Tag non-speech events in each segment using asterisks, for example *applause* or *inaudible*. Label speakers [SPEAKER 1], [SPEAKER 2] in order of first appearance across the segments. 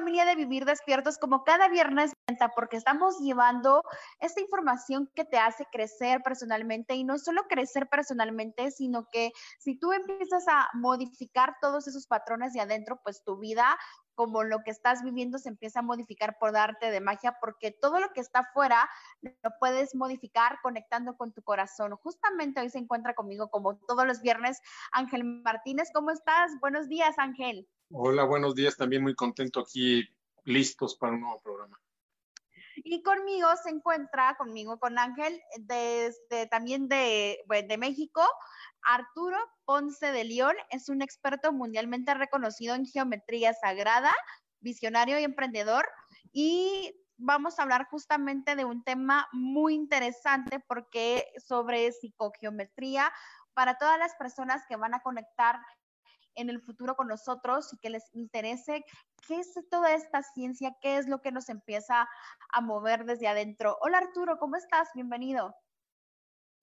[SPEAKER 1] Familia de Vivir Despiertos como cada viernes porque estamos llevando esta información que te hace crecer personalmente y no solo crecer personalmente, sino que si tú empiezas a modificar todos esos patrones de adentro, pues tu vida como lo que estás viviendo se empieza a modificar por darte de magia, porque todo lo que está afuera lo puedes modificar conectando con tu corazón. Justamente hoy se encuentra conmigo, como todos los viernes, Ángel Martínez. ¿Cómo estás? Buenos días, Ángel.
[SPEAKER 2] Hola, buenos días. También muy contento aquí, listos para un nuevo programa.
[SPEAKER 1] Y conmigo se encuentra, conmigo, con Ángel, desde también de, de México, Arturo Ponce de León. Es un experto mundialmente reconocido en geometría sagrada, visionario y emprendedor. Y vamos a hablar justamente de un tema muy interesante porque sobre psicogeometría para todas las personas que van a conectar en el futuro con nosotros y que les interese qué es toda esta ciencia, qué es lo que nos empieza a mover desde adentro. Hola Arturo, ¿cómo estás? Bienvenido.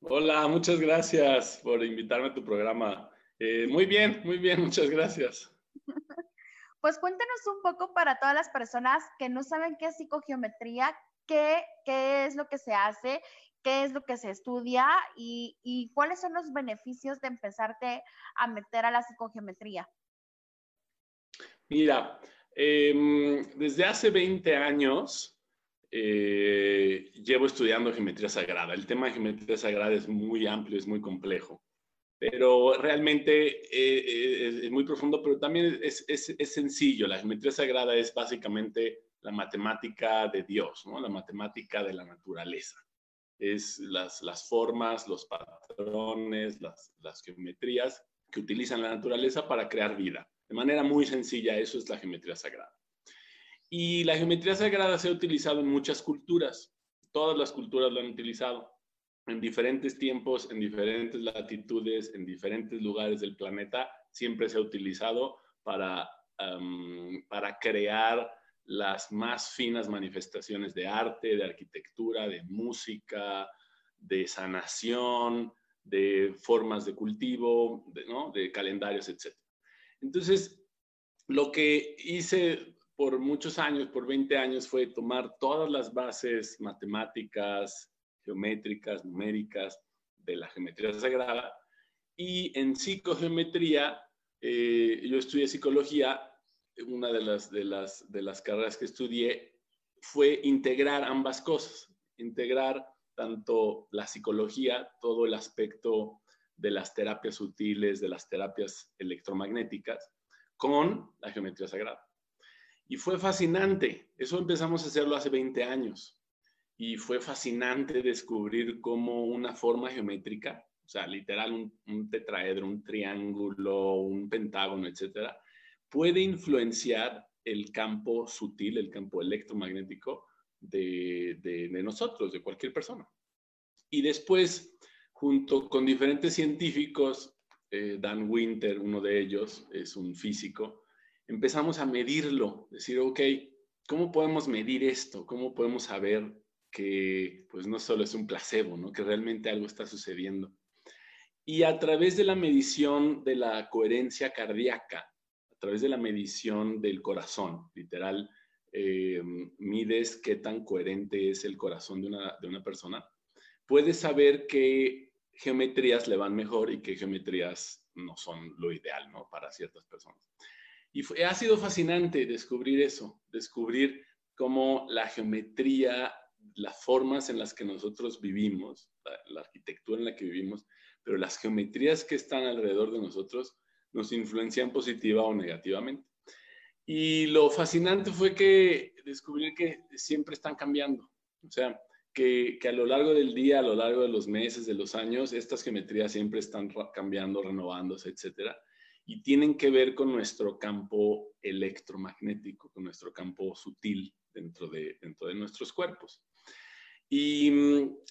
[SPEAKER 2] Hola, muchas gracias por invitarme a tu programa. Eh, muy bien, muy bien, muchas gracias. *laughs*
[SPEAKER 1] Pues cuéntanos un poco para todas las personas que no saben qué es psicogeometría, qué, qué es lo que se hace qué es lo que se estudia y, cuáles son los beneficios de empezarte a meter a la psicogeometría.
[SPEAKER 2] Mira, em, desde hace 20 años eh, llevo estudiando geometría sagrada. El tema de geometría sagrada es muy amplio, es muy complejo, pero realmente eh, eh, es, muy profundo, pero también es, es, sencillo. La geometría sagrada es básicamente la matemática de Dios, ¿no? la matemática de la naturaleza es las, las formas, los patrones, las, las geometrías que utilizan la naturaleza para crear vida. De manera muy sencilla, eso es la geometría sagrada. Y la geometría sagrada se ha utilizado en muchas culturas. Todas las culturas lo han utilizado en diferentes tiempos, en diferentes latitudes, en diferentes lugares del planeta. Siempre se ha utilizado para, para crear las más finas manifestaciones de arte, de arquitectura, de música, de sanación, de formas de cultivo, de, calendarios, etc. Entonces, lo que hice por muchos años, por 20 años, fue tomar todas las bases matemáticas, geométricas, numéricas de la geometría sagrada y en psicogeometría, eh, yo estudié psicología una de las, de, las, de las carreras que estudié fue integrar ambas cosas, integrar tanto la psicología, todo el aspecto de las terapias sutiles, de las terapias electromagnéticas, con la geometría sagrada. Y fue fascinante, eso empezamos a hacerlo hace 20 años, y fue fascinante descubrir cómo una forma geométrica, o sea, literal un, un tetraedro, un triángulo, un pentágono, etcétera, puede influenciar el campo sutil, el campo electromagnético de, nosotros, de cualquier persona. Y después, junto con diferentes científicos, eh, Dan Winter, uno de ellos, es un físico, empezamos a medirlo, decir, ok, ¿cómo podemos medir esto? ¿Cómo podemos saber que pues no solo es un placebo, ¿no? que realmente algo está sucediendo? Y a través de la medición de la coherencia cardíaca, través de la medición del corazón, literal, eh, mides qué tan coherente es el corazón de una, de una persona, puede saber qué geometrías le van mejor y qué geometrías no son lo ideal, ¿no? Para ciertas personas. Y ha sido fascinante descubrir eso, descubrir cómo la geometría, las formas en las que nosotros vivimos, la, arquitectura en la que vivimos, pero las geometrías que están alrededor de nosotros nos influencian positiva o negativamente. Y lo fascinante fue que descubrir que siempre están cambiando. O sea, que, que, a lo largo del día, a lo largo de los meses, de los años, estas geometrías siempre están cambiando, renovándose, etcétera y tienen que ver con nuestro campo electromagnético, con nuestro campo sutil dentro de, dentro de nuestros cuerpos. Y,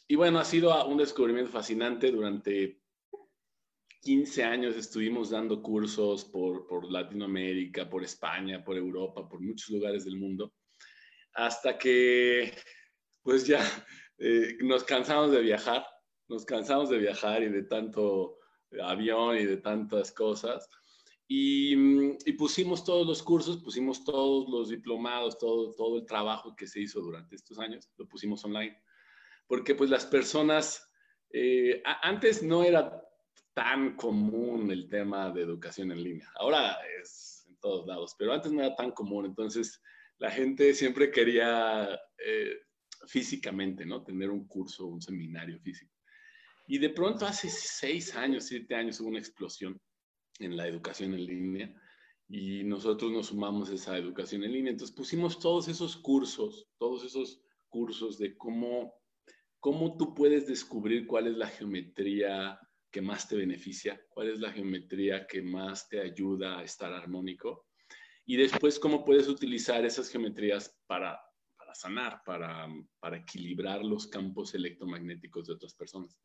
[SPEAKER 2] y, bueno, ha sido un descubrimiento fascinante. Durante 15 años estuvimos dando cursos por, Latinoamérica, por España, por Europa, por muchos lugares del mundo, hasta que pues ya eh, nos cansamos de viajar, nos cansamos de viajar y de tanto avión y de tantas cosas. Y, pusimos todos los cursos, pusimos todos los diplomados, todo, todo el trabajo que se hizo durante estos años, lo pusimos online. Porque pues las personas, eh, antes no era tan común el tema de educación en línea. Ahora es en todos lados, pero antes no era tan común. Entonces la gente siempre quería eh, físicamente, ¿no? Tener un curso, un seminario físico. Y de pronto hace seis años, siete años hubo una explosión en la educación en línea y nosotros nos sumamos a esa educación en línea. Entonces pusimos todos esos cursos, todos esos cursos de cómo, cómo tú puedes descubrir cuál es la geometría que más te beneficia, cuál es la geometría que más te ayuda a estar armónico y después cómo puedes utilizar esas geometrías para, para sanar, para, para equilibrar los campos electromagnéticos de otras personas.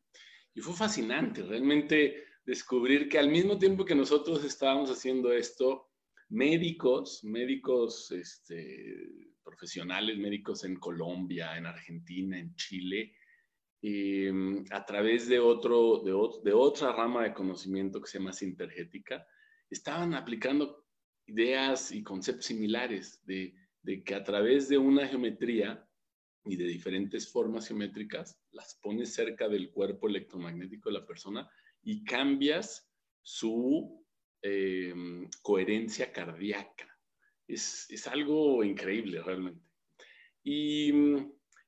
[SPEAKER 2] Y fue fascinante, realmente descubrir que al mismo tiempo que nosotros estábamos haciendo esto, médicos, médicos este, profesionales, médicos en Colombia, en Argentina, en Chile, em, a través de, otro, de, de, otra rama de conocimiento que se llama sintergética, estaban aplicando ideas y conceptos similares de, de que a través de una geometría y de diferentes formas geométricas, las pones cerca del cuerpo electromagnético de la persona y cambias su eh, coherencia cardíaca. Es, es, algo increíble realmente. Y,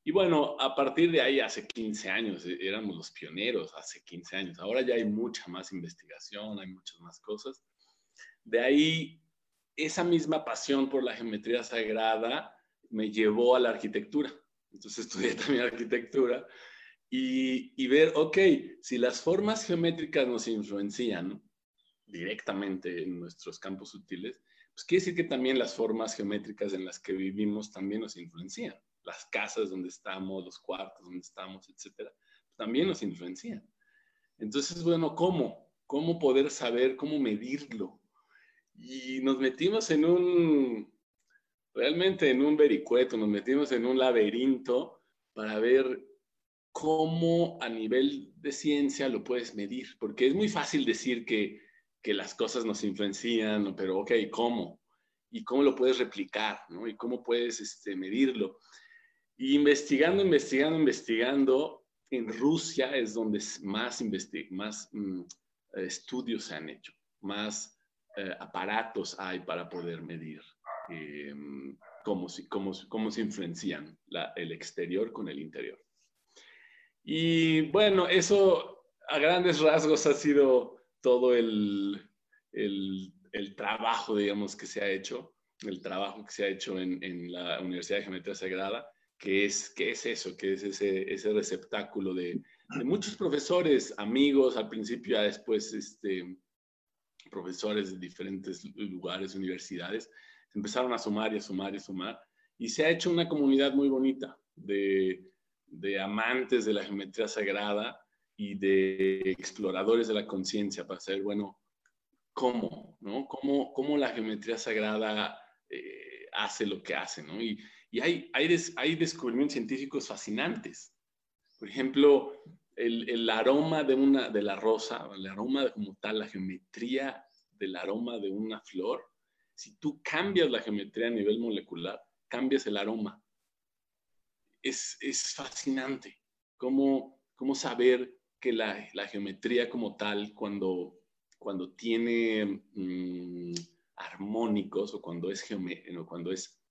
[SPEAKER 2] y, bueno, a partir de ahí, hace 15 años, eh, éramos los pioneros, hace 15 años. Ahora ya hay mucha más investigación, hay muchas más cosas. De ahí, esa misma pasión por la geometría sagrada me llevó a la arquitectura. Entonces *laughs* estudié también arquitectura y, ver, ok, si las formas geométricas nos influencian directamente en nuestros campos sutiles, pues quiere decir que también las formas geométricas en las que vivimos también nos influencian. Las casas donde estamos, los cuartos donde estamos, etcétera, también nos influencian. Entonces, bueno, ¿cómo? ¿Cómo poder saber, cómo medirlo? Y nos metimos en un, realmente en un vericueto, nos metimos en un laberinto para ver cómo a nivel de ciencia lo puedes medir, porque es muy fácil decir que, que las cosas nos influencian, pero ok, ¿cómo? ¿Y cómo lo puedes replicar? ¿no? ¿Y cómo puedes este, medirlo? Investigando, investigando, investigando, en Rusia es donde más, mm, estudios se han hecho, más eh, aparatos hay para poder medir eh, cómo, se influencian el exterior con el interior. Y bueno, eso a grandes rasgos ha sido todo el trabajo, digamos, que se ha hecho, el trabajo que se ha hecho en, en la Universidad de Geometría Sagrada, que es, que es eso, que es ese, ese receptáculo de, de, muchos profesores, amigos, al principio, ya después, este, profesores de diferentes lugares, universidades, empezaron a sumar y a sumar y a sumar, y se ha hecho una comunidad muy bonita de de amantes de la geometría sagrada y de exploradores de la conciencia para saber, bueno, cómo, ¿no? Cómo, cómo la geometría sagrada eh, hace lo que hace, ¿no? Y, y hay, hay, hay, descubrimientos científicos fascinantes. Por ejemplo, el, el, aroma de, una, de la rosa, el aroma como tal, la geometría del aroma de una flor, si tú cambias la geometría a nivel molecular, cambias el aroma es, fascinante cómo cómo saber que la, geometría como tal, cuando, cuando tiene mm, armónicos o cuando es cuando es,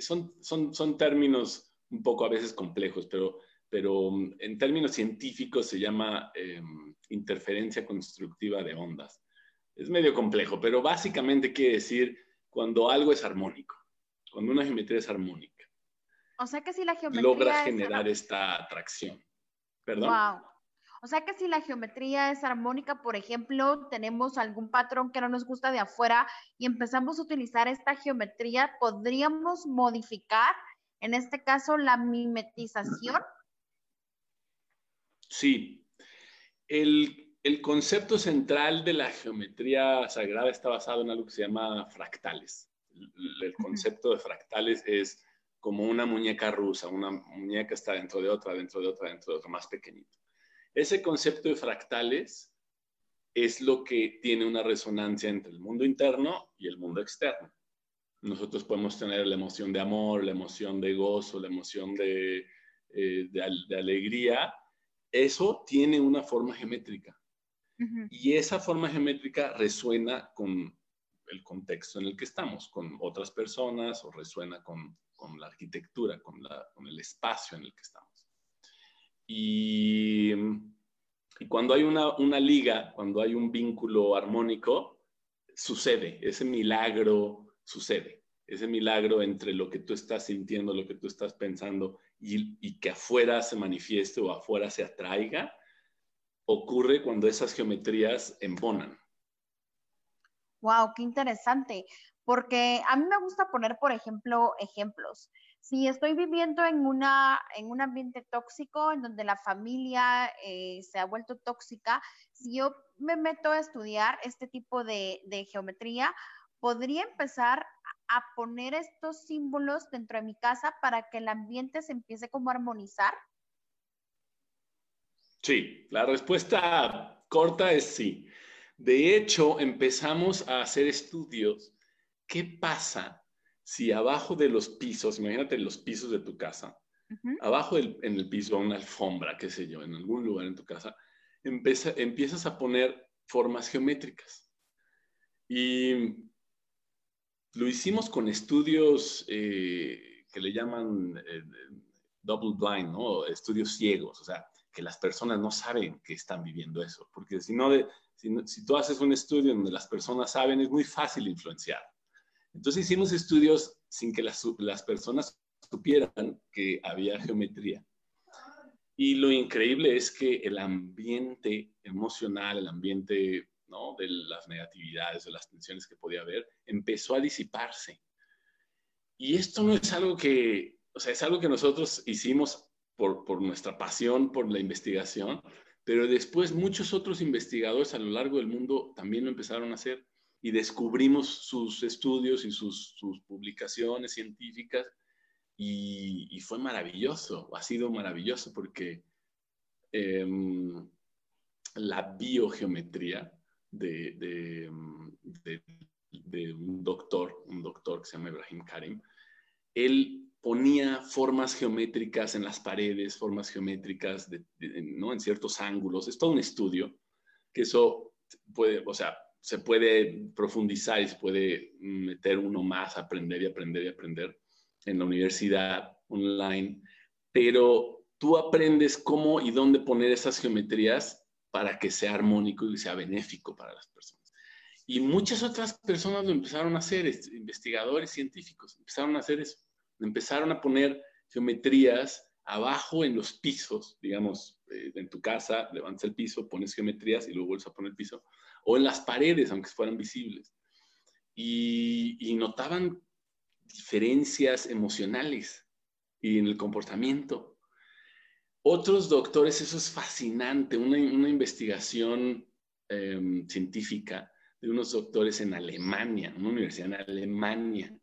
[SPEAKER 2] son, son, son términos un poco a veces complejos, pero, pero mm, en términos científicos se llama em, interferencia constructiva de ondas. Es medio complejo, pero básicamente quiere decir cuando algo es armónico, cuando una geometría es armónica.
[SPEAKER 1] O sea que si la geometría
[SPEAKER 2] logra generar esta atracción. ¿Perdón? Wow.
[SPEAKER 1] O sea que si la geometría es armónica, por ejemplo, tenemos algún patrón que no nos gusta de afuera y empezamos a utilizar esta geometría, podríamos modificar, en este caso, la mimetización.
[SPEAKER 2] Sí. El, el concepto central de la geometría sagrada está basado en algo que se llama fractales. El, concepto de fractales es como una muñeca rusa, una muñeca está dentro de otra, dentro de otra, dentro de otra, más pequeñito. Ese concepto de fractales es lo que tiene una resonancia entre el mundo interno y el mundo externo. Nosotros podemos tener la emoción de amor, la emoción de gozo, la emoción de, eh, alegría. Eso tiene una forma geométrica. Y esa forma geométrica resuena con el contexto en el que estamos, con otras personas o resuena con, la arquitectura, con, con el espacio en el que estamos. Y, cuando hay una, liga, cuando hay un vínculo armónico, sucede, ese milagro sucede, ese milagro entre lo que tú estás sintiendo, lo que tú estás pensando y, y que afuera se manifieste o afuera se atraiga, ocurre cuando esas geometrías embonan.
[SPEAKER 1] Wow, qué interesante, porque a mí me gusta poner, por ejemplo, ejemplos si estoy viviendo en, una, en un ambiente tóxico, en donde la familia eh, se ha vuelto tóxica, si yo me meto a estudiar este tipo de, geometría, podría empezar a poner estos símbolos dentro de mi casa para que el ambiente se empiece como a armonizar?
[SPEAKER 2] Sí, la respuesta corta es sí. De hecho, empezamos a hacer estudios. ¿Qué pasa si abajo de los pisos, imagínate los pisos de tu casa, abajo en el piso, una alfombra, qué sé yo, en algún lugar en tu casa, empiezas a poner formas geométricas. Y lo hicimos con estudios eh, que le llaman eh, double blind, ¿no? Estudios ciegos, o sea, que las personas no saben que están viviendo eso, porque si no, si, si tú haces un estudio donde las personas saben, es muy fácil influenciar. Entonces hicimos estudios sin que las, personas supieran que había geometría. Y lo increíble es que el ambiente emocional, el ambiente de las negatividades, de las tensiones que podía haber, empezó a disiparse. Y esto no es algo que, o sea, es algo que nosotros hicimos por nuestra pasión, por la investigación, pero después muchos otros investigadores a lo largo del mundo también lo empezaron a hacer y descubrimos sus estudios y sus, publicaciones científicas y, fue maravilloso, ha sido maravilloso porque em, la biogeometría de, un doctor, un doctor que se llama Ibrahim Karim, él ponía formas geométricas en las paredes, formas geométricas ¿no? en ciertos ángulos. Es todo un estudio que eso puede, o sea, se puede profundizar y se puede meter uno más, aprender y aprender y aprender en la universidad online, pero tú aprendes cómo y dónde poner esas geometrías para que sea armónico y sea benéfico para las personas. Y muchas otras personas lo empezaron a hacer, investigadores científicos, empezaron a hacer eso, empezaron a poner geometrías abajo en los pisos, digamos, eh, en tu casa, levantas el piso, pones geometrías y luego vuelves a poner el piso, o en las paredes, aunque fueran visibles. Y, notaban diferencias emocionales y en el comportamiento. Otros doctores, eso es fascinante, una, investigación em, científica de unos doctores en Alemania, una universidad en Alemania,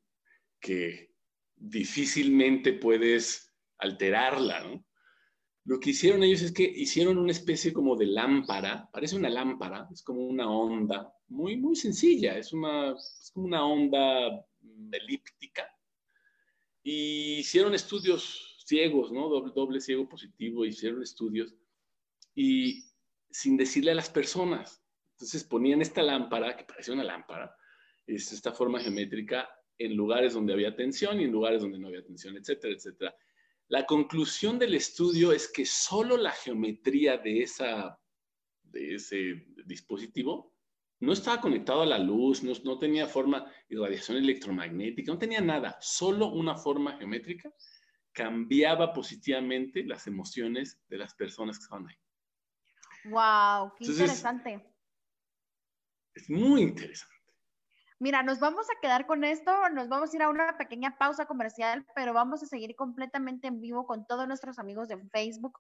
[SPEAKER 2] que difícilmente puedes alterarla, ¿no? Lo que hicieron ellos es que hicieron una especie como de lámpara, parece una lámpara, es como una onda, muy, muy sencilla, es, una, como una onda elíptica. Y hicieron estudios ciegos, ¿no? Doble, doble ciego positivo, hicieron estudios y sin decirle a las personas. Entonces ponían esta lámpara, que parecía una lámpara, esta forma geométrica, en lugares donde había tensión y en lugares donde no había tensión, etcétera, etcétera. La conclusión del estudio es que solo la geometría de, esa, de ese dispositivo no estaba conectado a la luz, no, no tenía forma de radiación electromagnética, no tenía nada, solo una forma geométrica cambiaba positivamente las emociones de las personas que estaban ahí.
[SPEAKER 1] Wow, qué interesante.
[SPEAKER 2] Es muy interesante.
[SPEAKER 1] Mira, nos vamos a quedar con esto, nos vamos a ir a una pequeña pausa comercial, pero vamos a seguir completamente en vivo con todos nuestros amigos de Facebook,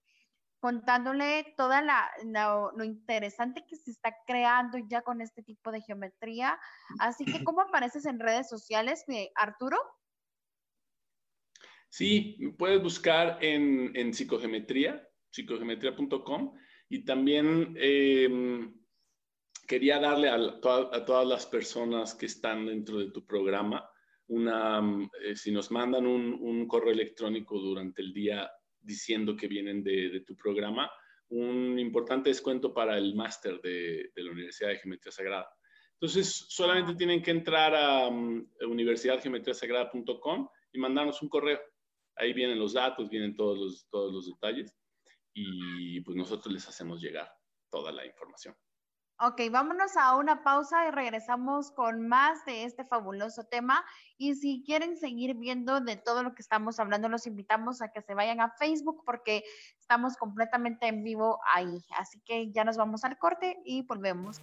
[SPEAKER 1] contándole toda la, lo interesante que se está creando ya con este tipo de geometría. Así que, ¿cómo apareces en redes sociales, eh, Arturo?
[SPEAKER 2] Sí, puedes buscar en, en psicogeometría, psicogeometría.com y también em, quería darle a, todas las personas que están dentro de tu programa una, eh, si nos mandan un, correo electrónico durante el día diciendo que vienen de, tu programa, un importante descuento para el máster de, la Universidad de Geometría Sagrada. Entonces, solamente tienen que entrar a um, universidadgeometriasagrada.com y mandarnos un correo. Ahí vienen los datos, vienen todos los, todos los detalles y pues nosotros les hacemos llegar toda la información.
[SPEAKER 1] Ok, vámonos a una pausa y regresamos con más de este fabuloso tema. Y si quieren seguir viendo de todo lo que estamos hablando, los invitamos a que se vayan a Facebook porque estamos completamente en vivo ahí. Así que ya nos vamos al corte y volvemos.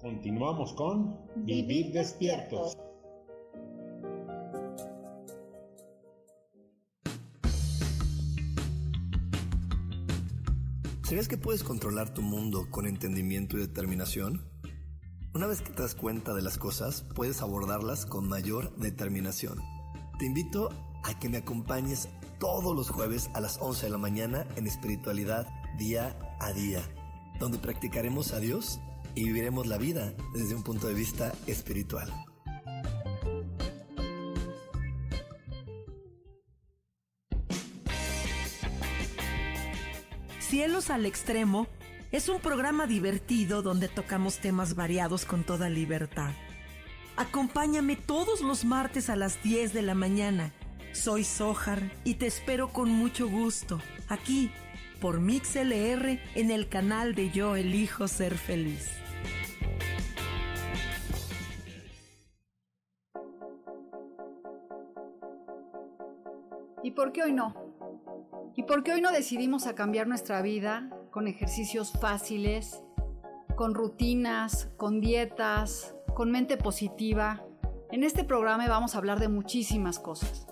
[SPEAKER 3] Continuamos con Vivir despiertos.
[SPEAKER 4] ¿Sabías que puedes controlar tu mundo con entendimiento y determinación? Una vez que te das cuenta de las cosas, puedes abordarlas con mayor determinación. Te invito a que me acompañes todos los jueves a las 11 de la mañana en espiritualidad día a día, donde practicaremos a Dios y viviremos la vida desde un punto de vista espiritual.
[SPEAKER 5] Cielos al Extremo es un programa divertido donde tocamos temas variados con toda libertad. Acompáñame todos los martes a las 10 de la mañana. Soy Sojar y te espero con mucho gusto, aquí, por MixLR, en el canal de Yo Elijo Ser Feliz.
[SPEAKER 6] ¿Y por qué hoy no? ¿Y por qué hoy no decidimos cambiar nuestra vida con ejercicios fáciles, con rutinas, con dietas, con mente positiva? En este programa vamos a hablar de muchísimas cosas.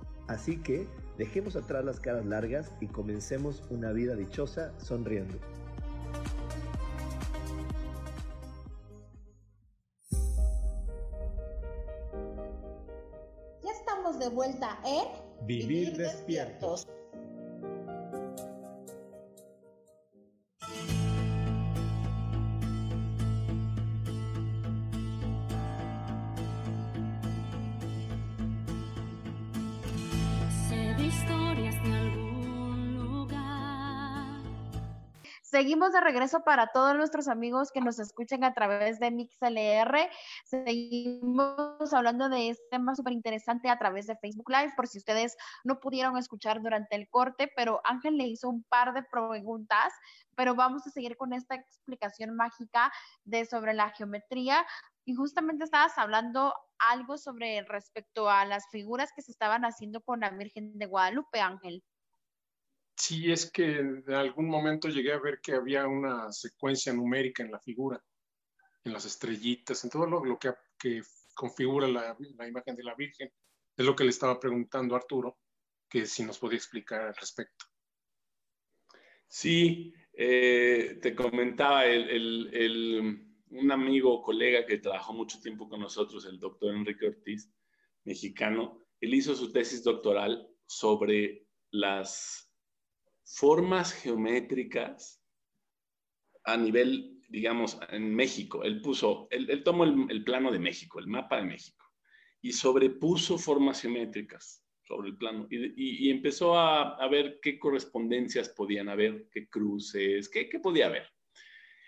[SPEAKER 7] Así que dejemos atrás las caras largas y comencemos una vida dichosa sonriendo.
[SPEAKER 1] de vuelta en
[SPEAKER 3] Vivir, despiertos.
[SPEAKER 1] Seguimos de regreso para todos nuestros amigos que nos escuchan a través de MixLR. Seguimos hablando de este tema súper interesante a través de Facebook Live, por si ustedes no pudieron escuchar durante el corte, pero Ángel le hizo un par de preguntas, pero vamos a seguir con esta explicación mágica de sobre la geometría. Y justamente estabas hablando algo sobre respecto a las figuras que se estaban haciendo con la Virgen de Guadalupe, Ángel.
[SPEAKER 8] Sí, es que en algún momento llegué a ver que había una secuencia numérica en la figura, en las estrellitas, en todo lo, que, configura la, imagen de la Virgen. Es lo que le estaba preguntando a Arturo, que si nos podía explicar al respecto.
[SPEAKER 2] Sí, eh, te comentaba un amigo o colega que trabajó mucho tiempo con nosotros, el doctor Enrique Ortiz, mexicano, él hizo su tesis doctoral sobre las formas geométricas a nivel, digamos, en México. Él puso, él, tomó el, plano de México, el mapa de México, y sobrepuso formas geométricas sobre el plano y, empezó a, ver qué correspondencias podían haber, qué cruces, qué, podía haber.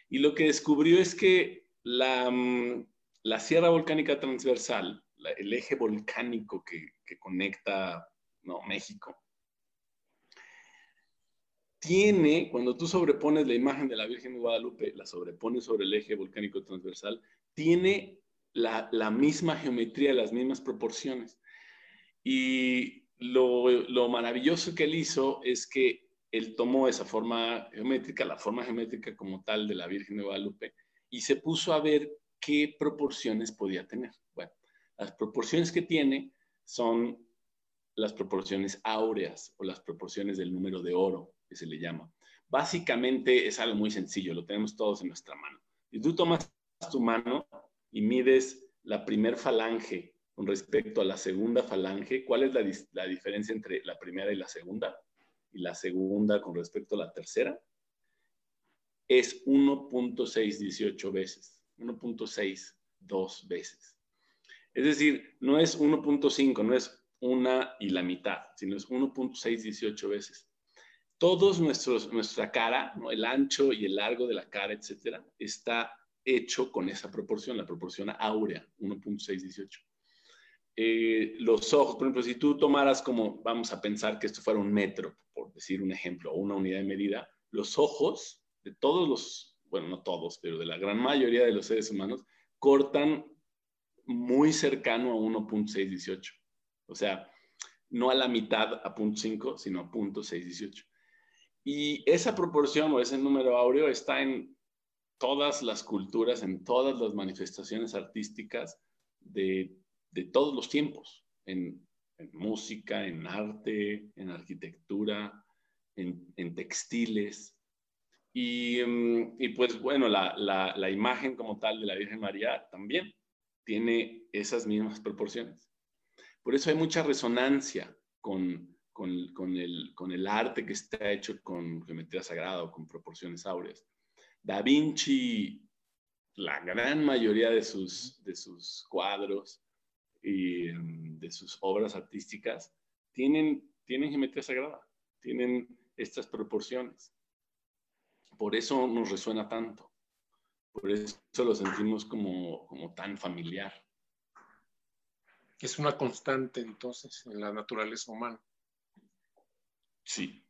[SPEAKER 2] Y lo que descubrió es que la, mm, la sierra volcánica transversal, el eje volcánico que, que conecta no, México, tiene, cuando tú sobrepones la imagen de la Virgen de Guadalupe, la sobrepones sobre el eje volcánico transversal, tiene la, misma geometría, las mismas proporciones. Y lo, maravilloso que él hizo es que él tomó esa forma geométrica, la forma geométrica como tal de la Virgen de Guadalupe, y se puso a ver qué proporciones podía tener. Bueno, las proporciones que tiene son las proporciones áureas o las proporciones del número de oro se le llama. Básicamente es algo muy sencillo, lo tenemos todos en nuestra mano. Y tú tomas tu mano y mides la primer falange con respecto a la segunda falange, ¿cuál es la, la diferencia entre la primera y la segunda? Y la segunda con respecto a la tercera es 1.618 veces, 1.62 veces. Es decir, no es 1.5, no es una y la mitad, sino es 1.618 veces todos nuestros, nuestra cara, el ancho y el largo de la cara, etcétera, está hecho con esa proporción, la proporción áurea, 1.618. Eh, los ojos, por ejemplo, si tú tomaras como, vamos a pensar que esto fuera un metro, por decir un ejemplo, o una unidad de medida, los ojos de todos los, bueno, no todos, pero de la gran mayoría de los seres humanos, cortan muy cercano a 1.618. O sea, no a la mitad a 0.5, sino a 0.618. Y esa proporción o ese número áureo está en todas las culturas, en todas las manifestaciones artísticas de, todos los tiempos, en, música, en arte, en arquitectura, en, textiles. Mm, y, pues bueno, la, la imagen como tal de la Virgen María también tiene esas mismas proporciones. Por eso hay mucha resonancia con, con, el, con el arte que está hecho con geometría sagrada o con proporciones áureas. Da Vinci, la gran mayoría de sus, de sus cuadros y mm, de sus obras artísticas tienen, tienen geometría sagrada, tienen estas proporciones. Por eso nos resuena tanto, por eso lo sentimos como, como tan familiar.
[SPEAKER 8] Es una constante entonces en la naturaleza humana.
[SPEAKER 2] Sí.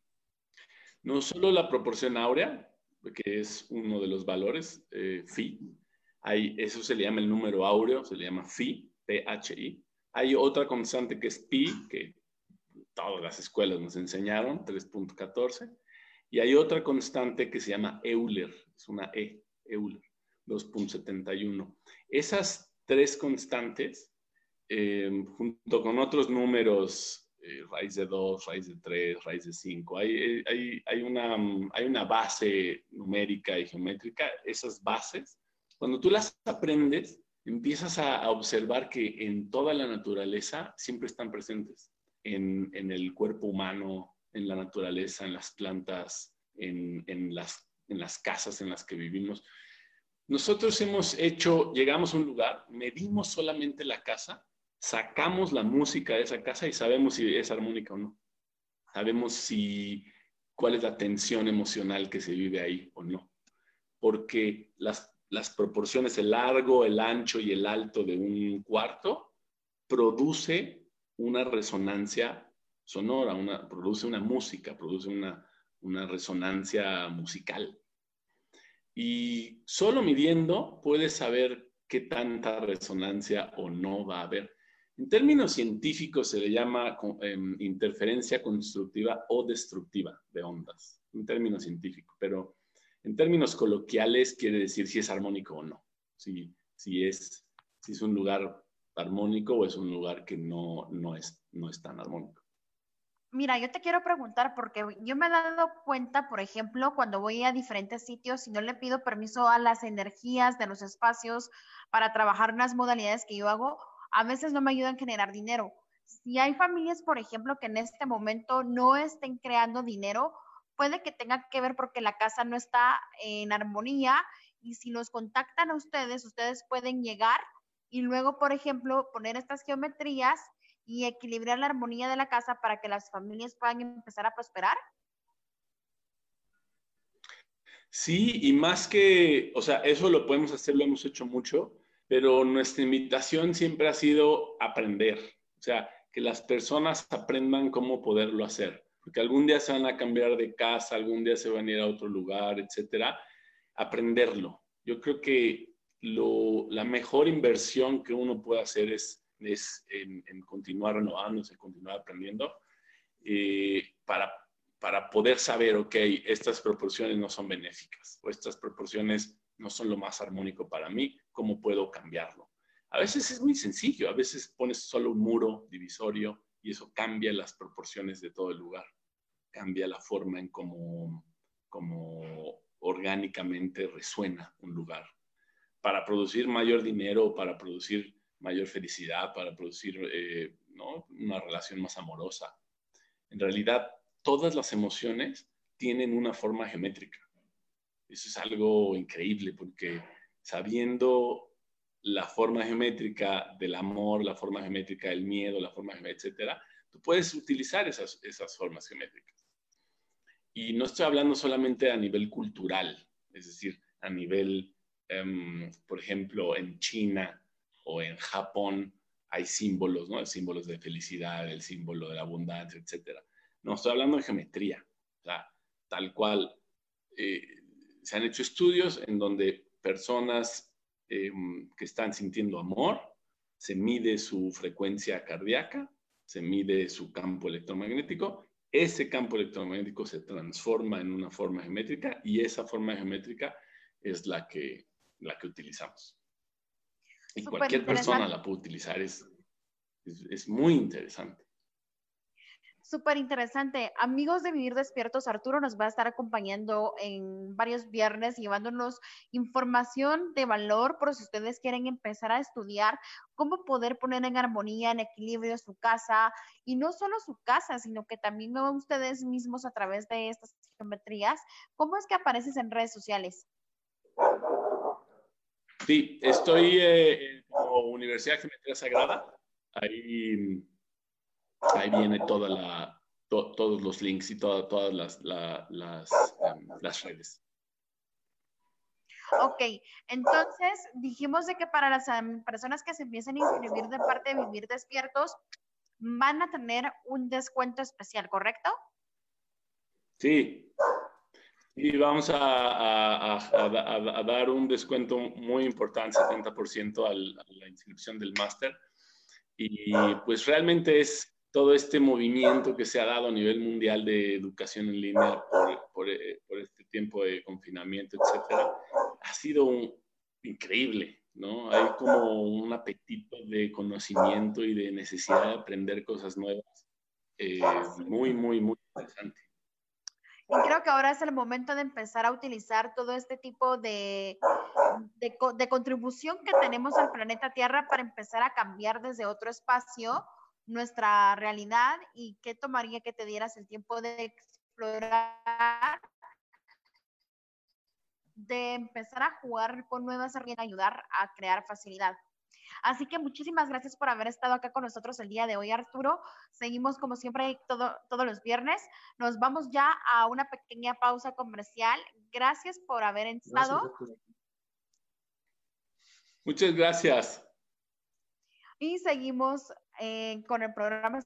[SPEAKER 2] No solo la proporción áurea, que es uno de los valores, eh, phi, hay, eso se le llama el número áureo, se le llama phi, P-H-I. Hay otra constante que es pi, que todas las escuelas nos enseñaron, 3.14. Y hay otra constante que se llama Euler, es una E, Euler, 2.71. Esas tres constantes, eh, junto con otros números eh, raíz de 2, raíz de 3, raíz de 5. Hay, hay, hay, una, hay una base numérica y geométrica. Esas bases, cuando tú las aprendes, empiezas a, observar que en toda la naturaleza siempre están presentes. En, en, el cuerpo humano, en la naturaleza, en las plantas, en, en, las, en las casas en las que vivimos. Nosotros hemos hecho, llegamos a un lugar, medimos solamente la casa sacamos la música de esa casa y sabemos si es armónica o no. Sabemos si cuál es la tensión emocional que se vive ahí o no. Porque las, proporciones, el largo, el ancho y el alto de un cuarto produce una resonancia sonora, produce una música, produce una, una resonancia musical. Y solo midiendo puedes saber qué tanta resonancia o no va a haber. En términos científicos se le llama em, interferencia constructiva o destructiva de ondas, en términos científicos, pero en términos coloquiales quiere decir si es armónico o no, si, si, es, si es un lugar armónico o es un lugar que no, no, es, no es tan armónico.
[SPEAKER 1] Mira, yo te quiero preguntar porque yo me he dado cuenta, por ejemplo, cuando voy a diferentes sitios y no le pido permiso a las energías de los espacios para trabajar en las modalidades que yo hago, a veces no me ayudan a generar dinero. Si hay familias, por ejemplo, que en este momento no estén creando dinero, puede que tenga que ver porque la casa no está en armonía y si los contactan a ustedes, ustedes pueden llegar y luego, por ejemplo, poner estas geometrías y equilibrar la armonía de la casa para que las familias puedan empezar a prosperar?
[SPEAKER 2] Sí, y más que, o sea, eso lo podemos hacer, lo hemos hecho mucho, pero nuestra invitación siempre ha sido aprender, o sea, que las personas aprendan cómo poderlo hacer, porque algún día se van a cambiar de casa, algún día se van a ir a otro lugar, etcétera, aprenderlo. Yo creo que la mejor inversión que uno puede hacer es es en, continuar renovándose, continuar aprendiendo, eh, para, para poder saber, ok, estas proporciones no son benéficas o estas proporciones no son lo más armónico para mí, ¿cómo puedo cambiarlo? A veces es muy sencillo, a veces pones solo un muro divisorio y eso cambia las proporciones de todo el lugar, cambia la forma en cómo, cómo orgánicamente resuena un lugar. Para producir mayor dinero, para producir mayor felicidad, para producir eh, una relación más amorosa. En realidad, todas las emociones tienen una forma geométrica. Eso es algo increíble porque sabiendo la forma geométrica del amor, la forma geométrica del miedo, la forma etcétera, tú puedes utilizar esas, esas formas geométricas. Y no estoy hablando solamente a nivel cultural, es decir, a nivel, em, por ejemplo, en China, o en Japón hay símbolos, ¿no? Símbolos de felicidad, el símbolo de la abundancia, etc. No, estoy hablando de geometría, o sea, tal cual. Eh, se han hecho estudios en donde personas em, que están sintiendo amor, se mide su frecuencia cardíaca, se mide su campo electromagnético, ese campo electromagnético se transforma en una forma geométrica y esa forma geométrica es la que, la que utilizamos. Y cualquier persona la puede utilizar, es, es, muy interesante.
[SPEAKER 1] Súper interesante. Amigos de Vivir Despiertos, Arturo nos va a estar acompañando en varios viernes, llevándonos información de valor por si ustedes quieren empezar a estudiar cómo poder poner en armonía, en equilibrio su casa y no solo su casa, sino que también ustedes mismos a través de estas geometrías. ¿Cómo es que apareces en redes sociales?
[SPEAKER 2] Sí, estoy eh, como Universidad de Geometría Sagrada. Ahí, ahí viene toda la, todos los links y todas las, las, em, las redes.
[SPEAKER 1] Ok, entonces dijimos de que para las em, personas que se empiecen a inscribir de parte de Vivir Despiertos, van a tener un descuento especial, ¿correcto?
[SPEAKER 2] Sí, y vamos a, a, dar un descuento muy importante, 70% al, a la inscripción del máster. Y pues realmente es todo este movimiento que se ha dado a nivel mundial de educación en línea por, eh, este tiempo de confinamiento, etcétera, ha sido increíble, ¿no? Hay como un apetito de conocimiento y de necesidad de aprender cosas nuevas, eh, muy, muy, muy interesante.
[SPEAKER 1] Y creo que ahora es el momento de empezar a utilizar todo este tipo de, contribución que tenemos al planeta Tierra para empezar a cambiar desde otro espacio nuestra realidad y qué tomaría que te dieras el tiempo de explorar, de empezar a jugar con nuevas herramientas, ayudar a crear facilidad. Así que muchísimas gracias por haber estado acá con nosotros el día de hoy, Arturo. Seguimos como siempre todo, todos los viernes. Nos vamos ya a una pequeña pausa comercial. Gracias por haber estado.
[SPEAKER 2] Muchas gracias.
[SPEAKER 1] Y seguimos eh, con el programa.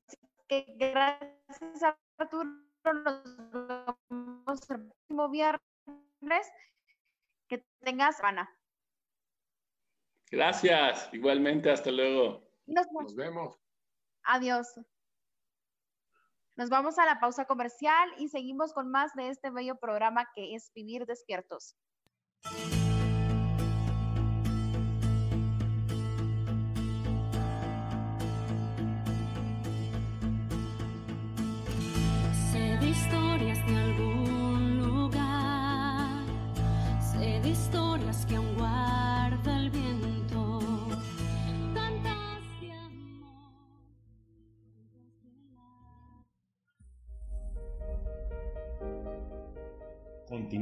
[SPEAKER 1] gracias, Arturo. Nos vemos el próximo viernes. Que tengas, Ana.
[SPEAKER 2] Gracias, igualmente, hasta luego.
[SPEAKER 8] Nos, vemos.
[SPEAKER 1] Adiós. Nos vamos a la pausa comercial y seguimos con más de este bello programa que es Vivir Despiertos.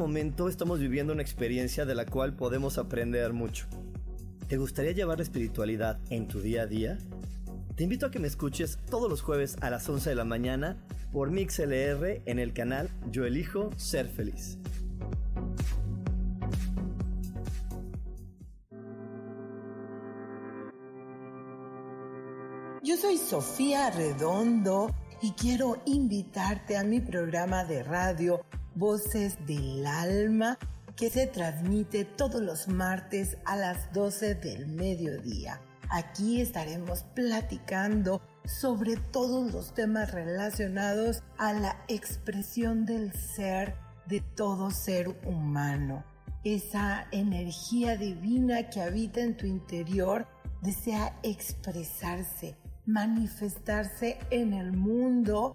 [SPEAKER 4] Momento estamos viviendo una experiencia de la cual podemos aprender mucho. ¿Te gustaría llevar la espiritualidad en tu día a día? Te invito a que me escuches todos los jueves a las 11 de la mañana por MixLR en el canal Yo Elijo Ser Feliz.
[SPEAKER 9] Yo soy Sofía Redondo y quiero invitarte a mi programa de radio Voces del Alma, que se transmite todos los martes a las 12 del mediodía. Aquí estaremos platicando sobre todos los temas relacionados a la expresión del ser de todo ser humano. Esa energía divina que habita en tu interior desea expresarse, manifestarse en el mundo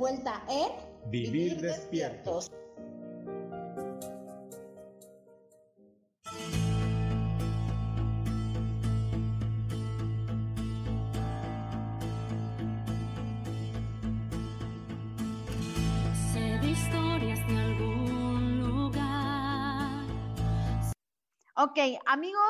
[SPEAKER 1] Vuelta en
[SPEAKER 3] Vivir, despiertos.
[SPEAKER 1] Ok, amigos,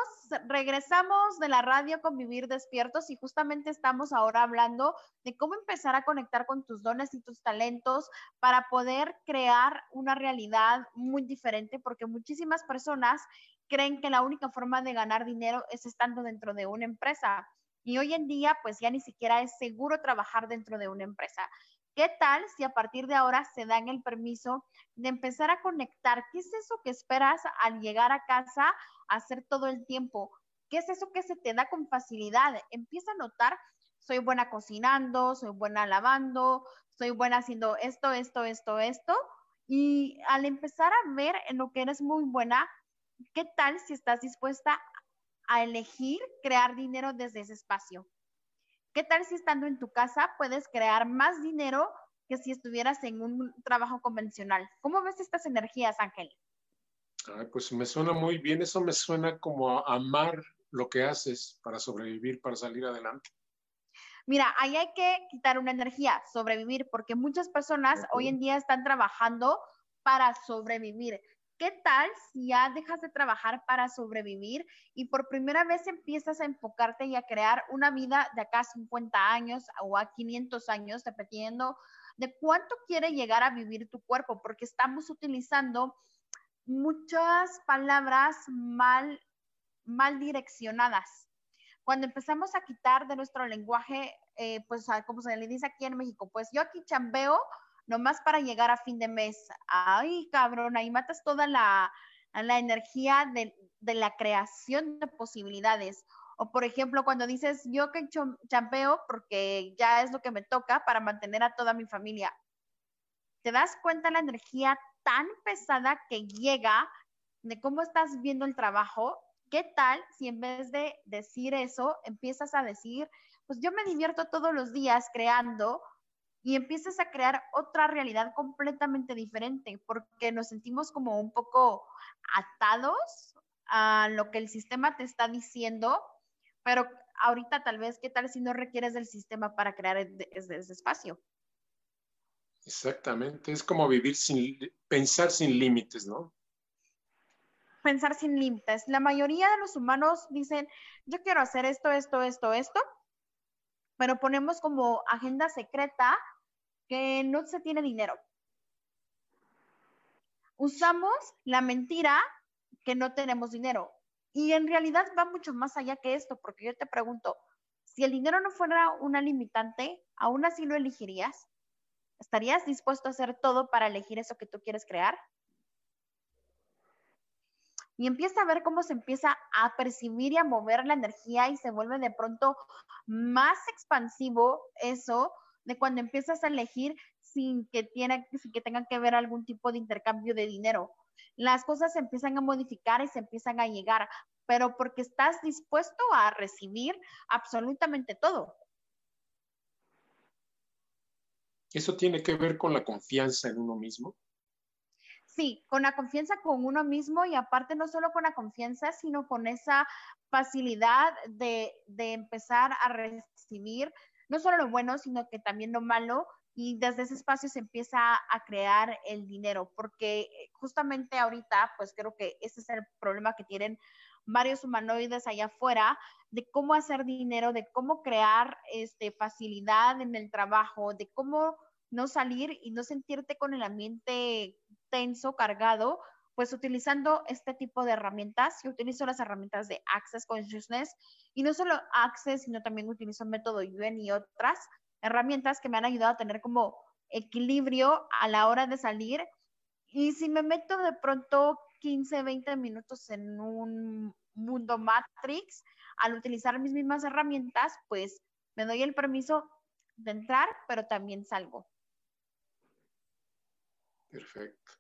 [SPEAKER 1] regresamos de la radio con Vivir Despiertos y justamente estamos ahora hablando de cómo empezar a conectar con tus dones y tus talentos para poder crear una realidad muy diferente, porque muchísimas personas creen que la única forma de ganar dinero es estando dentro de una empresa. Y hoy en día, pues ya ni siquiera es seguro trabajar dentro de una empresa. ¿Qué tal si a partir de ahora se dan el permiso de empezar a conectar? ¿Qué es eso que esperas al llegar a casa a hacer todo el tiempo? ¿Qué es eso que se te da con facilidad? Empieza a notar, soy buena cocinando, soy buena lavando, soy buena haciendo esto, esto, esto, esto. Y al empezar a ver en lo que eres muy buena, ¿qué tal si estás dispuesta a elegir crear dinero desde ese espacio? ¿Qué tal si estando en tu casa puedes crear más dinero que si estuvieras en un trabajo convencional. ¿Cómo ves estas energías, Ángel?
[SPEAKER 8] pues me suena muy bien, eso me suena como a amar lo que haces para sobrevivir, para salir adelante.
[SPEAKER 1] Mira, ahí hay que quitar una energía, sobrevivir, porque muchas personas hoy en día están trabajando para sobrevivir. ¿Qué tal si ya dejas de trabajar para sobrevivir y por primera vez empiezas a enfocarte y a crear una vida de acá a 50 años o a 500 años, dependiendo de cuánto quiere llegar a vivir tu cuerpo? Porque estamos utilizando muchas palabras mal, mal direccionadas. Cuando empezamos a quitar de nuestro lenguaje, eh, pues como se le dice aquí en México, pues yo aquí chambeo nomás para llegar a fin de mes. Ay, cabrón, ahí matas toda la, la energía de, de, la creación de posibilidades. O por ejemplo, cuando dices, yo que champeo porque ya es lo que me toca para mantener a toda mi familia. ¿Te das cuenta la energía tan pesada que llega de cómo estás viendo el trabajo? ¿Qué tal si en vez de decir eso, empiezas a decir, pues yo me divierto todos los días creando y empiezas a crear otra realidad completamente diferente, porque nos sentimos como un poco atados a lo que el sistema te está diciendo, pero ahorita tal vez, ¿qué tal si no requieres del sistema para crear ese, espacio?
[SPEAKER 8] Exactamente, es como vivir sin, pensar sin límites, ¿no?
[SPEAKER 1] Pensar sin límites. La mayoría de los humanos dicen, yo quiero hacer esto, esto, esto, esto, pero ponemos como agenda secreta que no se tiene dinero. Usamos la mentira que no tenemos dinero. Y en realidad va mucho más allá que esto, porque yo te pregunto, si el dinero no fuera una limitante, ¿aún así lo elegirías? ¿Estarías dispuesto a hacer todo para elegir eso que tú quieres crear? Y empieza a ver cómo se empieza a percibir y a mover la energía y se vuelve de pronto más expansivo eso de cuando empiezas a elegir sin que, tiene, sin que tenga que ver algún tipo de intercambio de dinero. Las cosas se empiezan a modificar y se empiezan a llegar, pero porque estás dispuesto a recibir absolutamente todo.
[SPEAKER 8] ¿Eso tiene que ver con la confianza en uno mismo?
[SPEAKER 1] Sí, con la confianza con uno mismo y aparte no solo con la confianza, sino con esa facilidad de, empezar a recibir no solo lo bueno, sino que también lo malo y desde ese espacio se empieza a crear el dinero, porque justamente ahorita, pues creo que ese es el problema que tienen varios humanoides allá afuera, de cómo hacer dinero, de cómo crear este, facilidad en el trabajo, de cómo no salir y no sentirte con el ambiente tenso, cargado, pues utilizando este tipo de herramientas. Yo utilizo las herramientas de Access Consciousness y no solo Access, sino también utilizo método UN y otras herramientas que me han ayudado a tener como equilibrio a la hora de salir. Y si me meto de pronto 15, 20 minutos en un mundo Matrix, al utilizar mis mismas herramientas, pues me doy el permiso de entrar, pero también salgo.
[SPEAKER 8] Perfecto.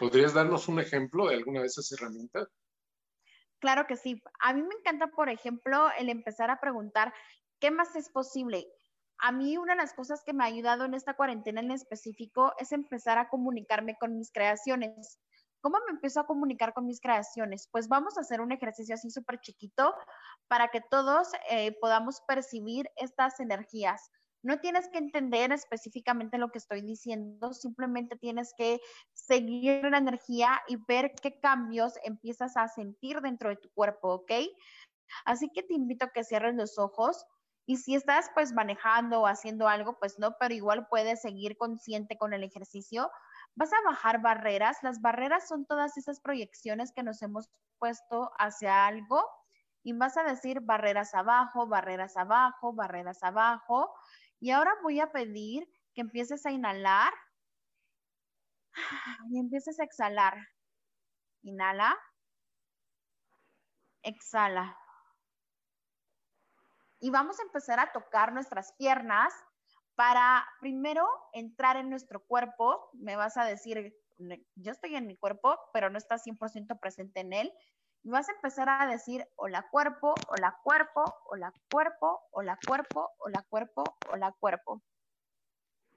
[SPEAKER 8] ¿Podrías darnos un ejemplo de alguna de esas herramientas?
[SPEAKER 1] Claro que sí. A mí me encanta, por ejemplo, el empezar a preguntar qué más es posible. A mí una de las cosas que me ha ayudado en esta cuarentena en específico es empezar a comunicarme con mis creaciones. ¿Cómo me empiezo a comunicar con mis creaciones? Pues vamos a hacer un ejercicio así súper chiquito para que todos eh, podamos percibir estas energías. No tienes que entender específicamente lo que estoy diciendo, simplemente tienes que seguir la energía y ver qué cambios empiezas a sentir dentro de tu cuerpo, ¿ok? Así que te invito a que cierres los ojos y si estás pues manejando o haciendo algo, pues no, pero igual puedes seguir consciente con el ejercicio. Vas a bajar barreras. Las barreras son todas esas proyecciones que nos hemos puesto hacia algo y vas a decir barreras abajo, barreras abajo, barreras abajo y ahora voy a pedir que empieces a inhalar y empieces a exhalar. Inhala. Exhala. Y vamos a empezar a tocar nuestras piernas para primero entrar en nuestro cuerpo. Me vas a decir, yo estoy en mi cuerpo, pero no estás 100% presente en él vas a empezar a decir hola cuerpo, hola cuerpo, hola cuerpo, hola cuerpo, hola cuerpo, hola cuerpo.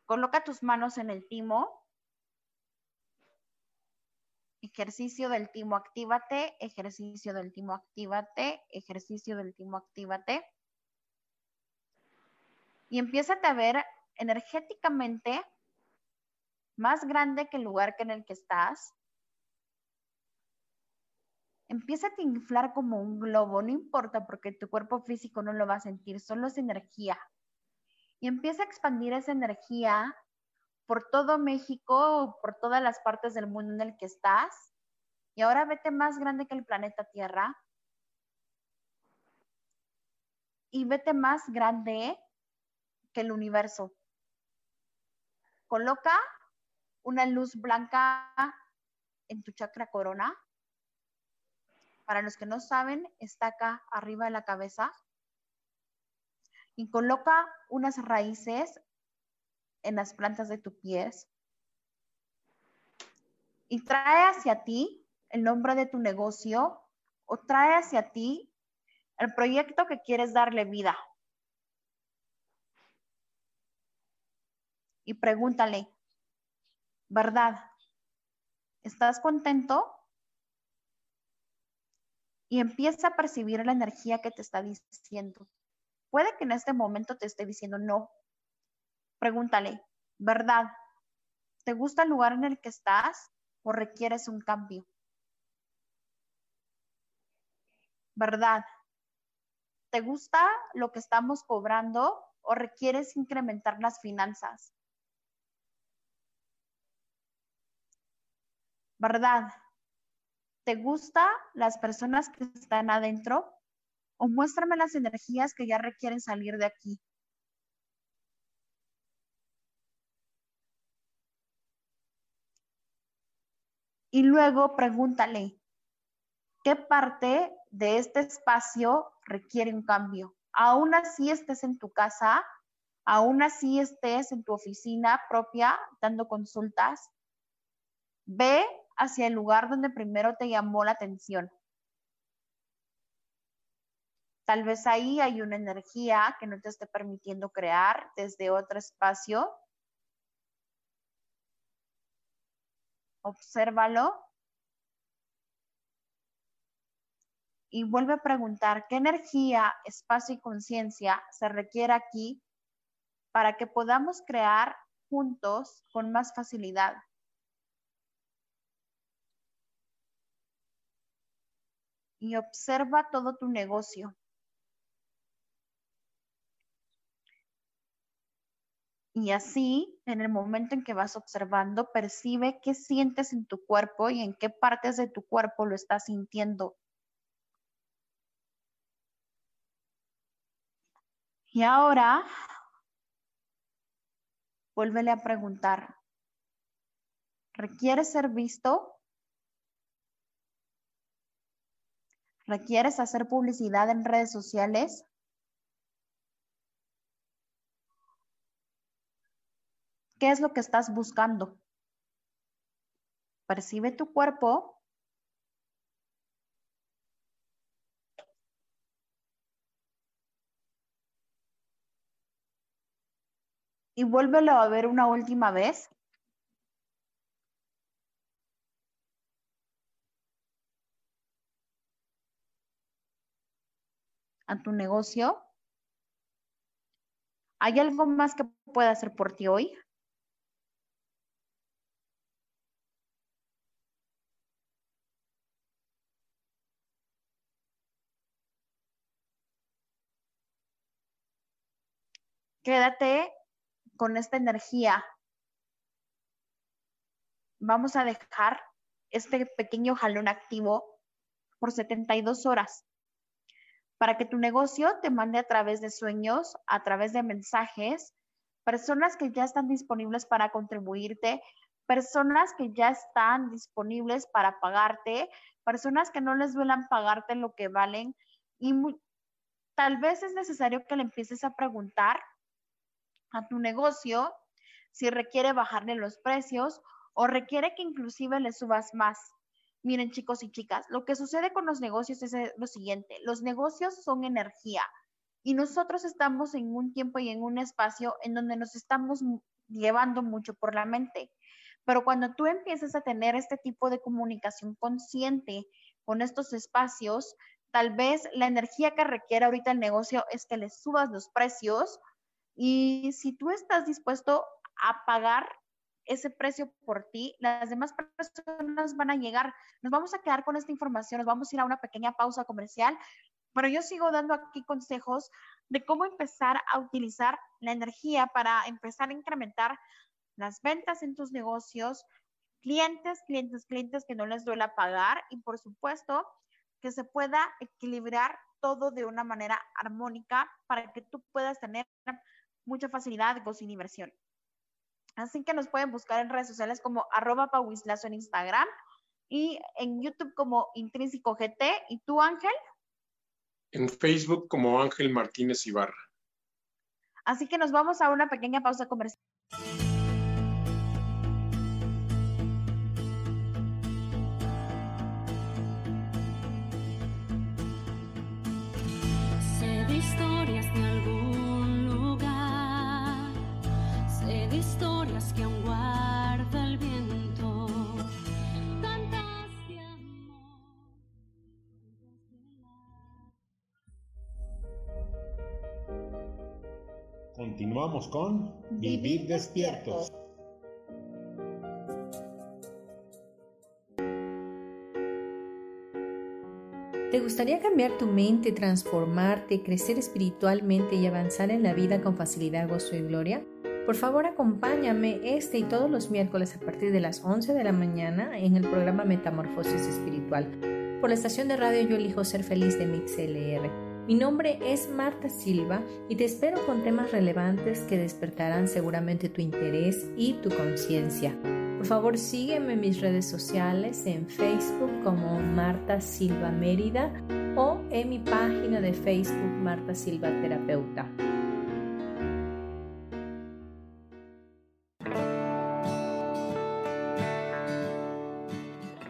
[SPEAKER 1] Coloca tus manos en el timo. Ejercicio del timo, actívate. Ejercicio del timo, actívate. Ejercicio del timo, actívate. Y empiézate a ver energéticamente más grande que el lugar en el que estás. Empieza a inflar como un globo, no importa porque tu cuerpo físico no lo va a sentir, solo es energía. Y empieza a expandir esa energía por todo México, por todas las partes del mundo en el que estás. Y ahora vete más grande que el planeta Tierra. Y vete más grande que el universo. Coloca una luz blanca en tu chakra corona. Para los que no saben, está acá arriba de la cabeza. Y coloca unas raíces en las plantas de tus pies. Y trae hacia ti el nombre de tu negocio o trae hacia ti el proyecto que quieres darle vida. Y pregúntale, ¿verdad? ¿Estás contento? Y empieza a percibir la energía que te está diciendo. Puede que en este momento te esté diciendo no. Pregúntale, ¿verdad? ¿Te gusta el lugar en el que estás o requieres un cambio? ¿Verdad? ¿Te gusta lo que estamos cobrando o requieres incrementar las finanzas? ¿verdad? ¿Te gusta las personas que están adentro? O muéstrame las energías que ya requieren salir de aquí. Y luego pregúntale, ¿qué parte de este espacio requiere un cambio? Aún así estés en tu casa, aún así estés en tu oficina propia dando consultas, ve hacia el lugar donde primero te llamó la atención. Tal vez ahí hay una energía que no te esté permitiendo crear desde otro espacio. Obsérvalo. Y vuelve a preguntar, ¿qué energía, espacio y conciencia se requiere aquí para que podamos crear juntos con más facilidad? Y observa todo tu negocio. Y así, en el momento en que vas observando, percibe qué sientes en tu cuerpo y en qué partes de tu cuerpo lo estás sintiendo. Y ahora, vuélvele a preguntar, ¿requiere ser visto? ¿Requieres hacer publicidad en redes sociales? ¿Qué es lo que estás buscando? Percibe tu cuerpo. Y vuélvelo a ver una última vez. A tu negocio? ¿Hay algo más que pueda hacer por ti hoy? Quédate con esta energía. Vamos a dejar este pequeño jalón activo por 72 horas para que tu negocio te mande a través de sueños, a través de mensajes, personas que ya están disponibles para contribuirte, personas que ya están disponibles para pagarte, personas que no les duelan pagarte lo que valen y tal vez es necesario que le empieces a preguntar a tu negocio si requiere bajarle los precios o requiere que inclusive le subas más. Miren chicos y chicas, lo que sucede con los negocios es lo siguiente, los negocios son energía y nosotros estamos en un tiempo y en un espacio en donde nos estamos llevando mucho por la mente. Pero cuando tú empiezas a tener este tipo de comunicación consciente con estos espacios, tal vez la energía que requiere ahorita el negocio es que le subas los precios y si tú estás dispuesto a pagar ese precio por ti, las demás personas van a llegar. Nos vamos a quedar con esta información, nos vamos a ir a una pequeña pausa comercial, pero yo sigo dando aquí consejos de cómo empezar a utilizar la energía para empezar a incrementar las ventas en tus negocios, clientes, clientes, clientes que no les duela pagar y por supuesto que se pueda equilibrar todo de una manera armónica para que tú puedas tener mucha facilidad de sin inversión. Así que nos pueden buscar en redes sociales como arroba pauislazo en Instagram y en YouTube como Intrínseco GT. ¿Y tú, Ángel?
[SPEAKER 8] En Facebook como Ángel Martínez Ibarra.
[SPEAKER 1] Así que nos vamos a una pequeña pausa comercial.
[SPEAKER 10] Sé
[SPEAKER 3] Continuamos con Vivir despiertos.
[SPEAKER 11] ¿Te gustaría cambiar tu mente, transformarte, crecer espiritualmente y avanzar en la vida con facilidad, gozo y gloria? Por favor, acompáñame este y todos los miércoles a partir de las 11 de la mañana en el programa Metamorfosis Espiritual por la estación de radio Yo elijo ser feliz de MixLR. Mi nombre es Marta Silva y te espero con temas relevantes que despertarán seguramente tu interés y tu conciencia. Por favor, sígueme en mis redes sociales en Facebook como Marta Silva Mérida o en mi página de Facebook Marta Silva Terapeuta.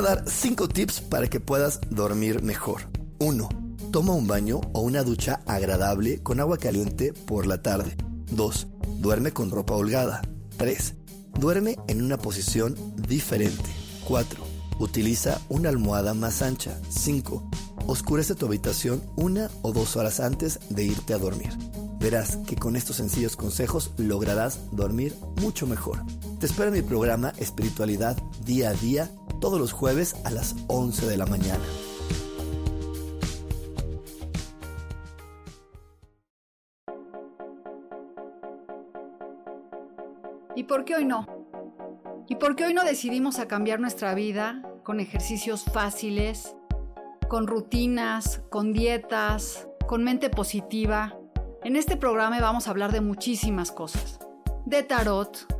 [SPEAKER 4] A dar 5 tips para que puedas dormir mejor. 1. Toma un baño o una ducha agradable con agua caliente por la tarde. 2. Duerme con ropa holgada. 3. Duerme en una posición diferente. 4. Utiliza una almohada más ancha. 5. Oscurece tu habitación una o dos horas antes de irte a dormir. Verás que con estos sencillos consejos lograrás dormir mucho mejor. Te espero en mi programa Espiritualidad Día a Día todos los jueves a las 11 de la mañana.
[SPEAKER 6] ¿Y por qué hoy no? ¿Y por qué hoy no decidimos cambiar nuestra vida con ejercicios fáciles, con rutinas, con dietas, con mente positiva? En este programa vamos a hablar de muchísimas cosas. De tarot,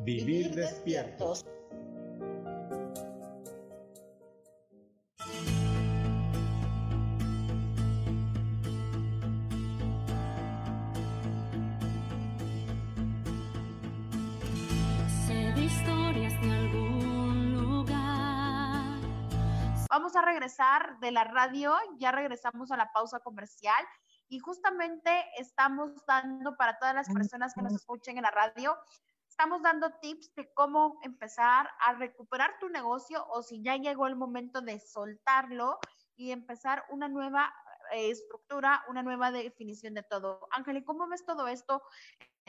[SPEAKER 3] Vivir despiertos.
[SPEAKER 1] Vamos a regresar de la radio, ya regresamos a la pausa comercial y justamente estamos dando para todas las personas que nos escuchen en la radio, estamos dando tips de cómo empezar a recuperar tu negocio o si ya llegó el momento de soltarlo y empezar una nueva eh, estructura, una nueva definición de todo. Ángel, ¿y cómo ves todo esto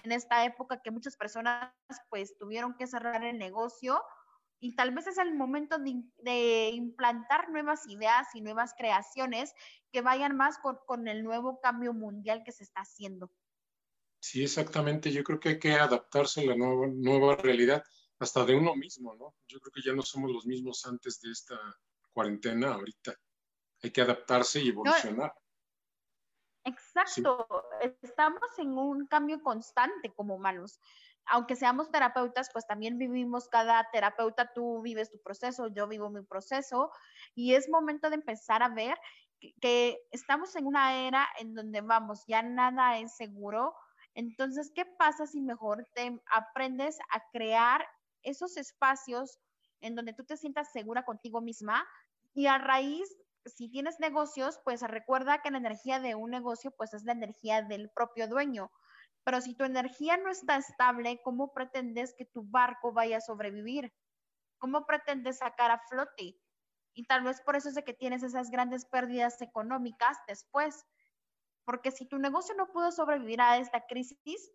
[SPEAKER 1] en esta época que muchas personas pues tuvieron que cerrar el negocio? Y tal vez es el momento de, implantar nuevas ideas y nuevas creaciones que vayan más con el nuevo cambio mundial que se está haciendo.
[SPEAKER 8] Sí, exactamente. Yo creo que hay que adaptarse a la nueva, nueva realidad, hasta de uno mismo, ¿no? Yo creo que ya no somos los mismos antes de esta cuarentena ahorita. Hay que adaptarse y evolucionar.
[SPEAKER 1] Exacto. Estamos en un cambio constante como humanos. Aunque seamos terapeutas, pues también vivimos cada terapeuta, tú vives tu proceso, yo vivo mi proceso, y es momento de empezar a ver que, que estamos en una era en donde vamos, ya nada es seguro, entonces, ¿qué pasa si mejor te aprendes a crear esos espacios en donde tú te sientas segura contigo misma y a raíz, si tienes negocios, pues recuerda que la energía de un negocio pues es la energía del propio dueño. Pero si tu energía no está estable, ¿cómo pretendes que tu barco vaya a sobrevivir? ¿Cómo pretendes sacar a flote? Y tal vez por eso es de que tienes esas grandes pérdidas económicas después. Porque si tu negocio no pudo sobrevivir a esta crisis,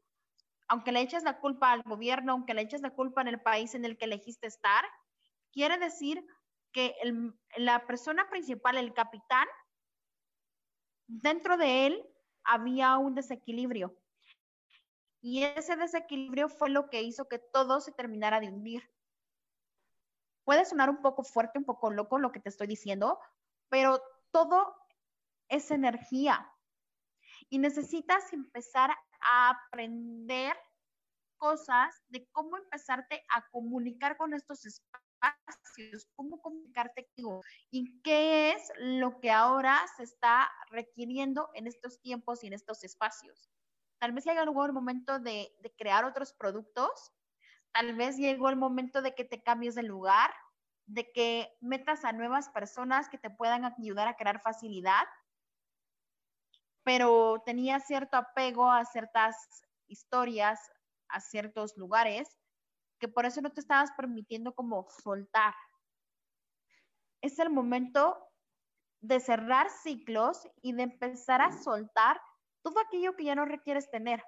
[SPEAKER 1] aunque le eches la culpa al gobierno, aunque le eches la culpa en el país en el que elegiste estar, quiere decir que la persona principal, el capitán, dentro de él había un desequilibrio. Y ese desequilibrio fue lo que hizo que todo se terminara de hundir. Puede sonar un poco fuerte, un poco loco lo que te estoy diciendo, pero todo es energía y necesitas empezar a aprender cosas de cómo empezarte a comunicar con estos espacios, cómo comunicarte contigo y qué es lo que ahora se está requiriendo en estos tiempos y en estos espacios. Tal vez llegó el momento de, de crear otros productos, tal vez llegó el momento de que te cambies de lugar, de que metas a nuevas personas que te puedan ayudar a crear facilidad pero tenía cierto apego a ciertas historias, a ciertos lugares, que por eso no te estabas permitiendo como soltar. Es el momento de cerrar ciclos y de empezar a soltar todo aquello que ya no requieres tener.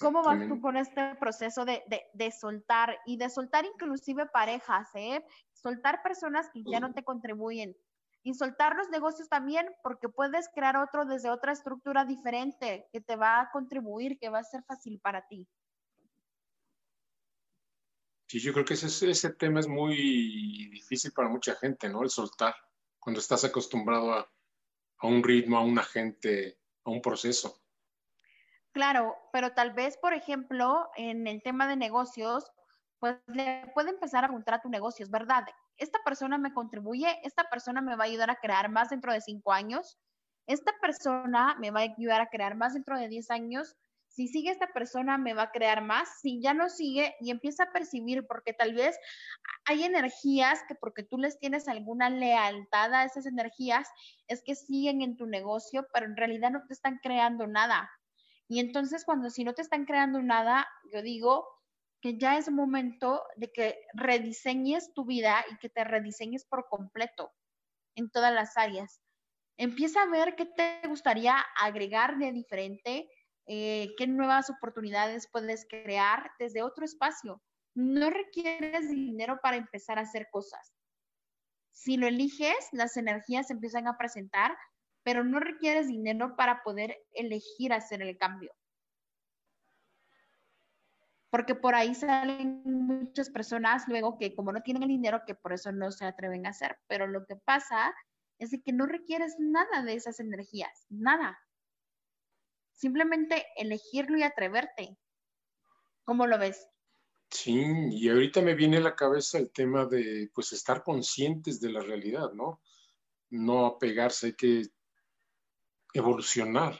[SPEAKER 1] ¿Cómo vas tú con este proceso de, de, de, soltar y de soltar inclusive parejas, eh? Soltar personas que ya no te contribuyen, y soltar los negocios también porque puedes crear otro desde otra estructura diferente que te va a contribuir, que va a ser fácil para ti.
[SPEAKER 8] Sí, yo creo que ese, ese tema es muy difícil para mucha gente, ¿no? El soltar, cuando estás acostumbrado a, a un ritmo, a un agente, a un proceso.
[SPEAKER 1] Claro, pero tal vez, por ejemplo, en el tema de negocios, pues le puede empezar a preguntar a tu negocio, es verdad, esta persona me contribuye, esta persona me va a ayudar a crear más dentro de cinco años, esta persona me va a ayudar a crear más dentro de diez años, si sigue esta persona me va a crear más, si ya no sigue y empieza a percibir, porque tal vez hay energías que porque tú les tienes alguna lealtad a esas energías, es que siguen en tu negocio, pero en realidad no te están creando nada. Y entonces cuando si no te están creando nada, yo digo, que ya es momento de que rediseñes tu vida y que te rediseñes por completo en todas las áreas. Empieza a ver qué te gustaría agregar de diferente, eh, qué nuevas oportunidades puedes crear desde otro espacio. No requieres dinero para empezar a hacer cosas. Si lo eliges, las energías empiezan a presentar, pero no requieres dinero para poder elegir hacer el cambio porque por ahí salen muchas personas luego que como no tienen el dinero, que por eso no se atreven a hacer, pero lo que pasa es que no requieres nada de esas energías, nada. Simplemente elegirlo y atreverte. ¿Cómo lo ves?
[SPEAKER 8] Sí, y ahorita me viene a la cabeza el tema de pues estar conscientes de la realidad, ¿no? No apegarse, hay que evolucionar.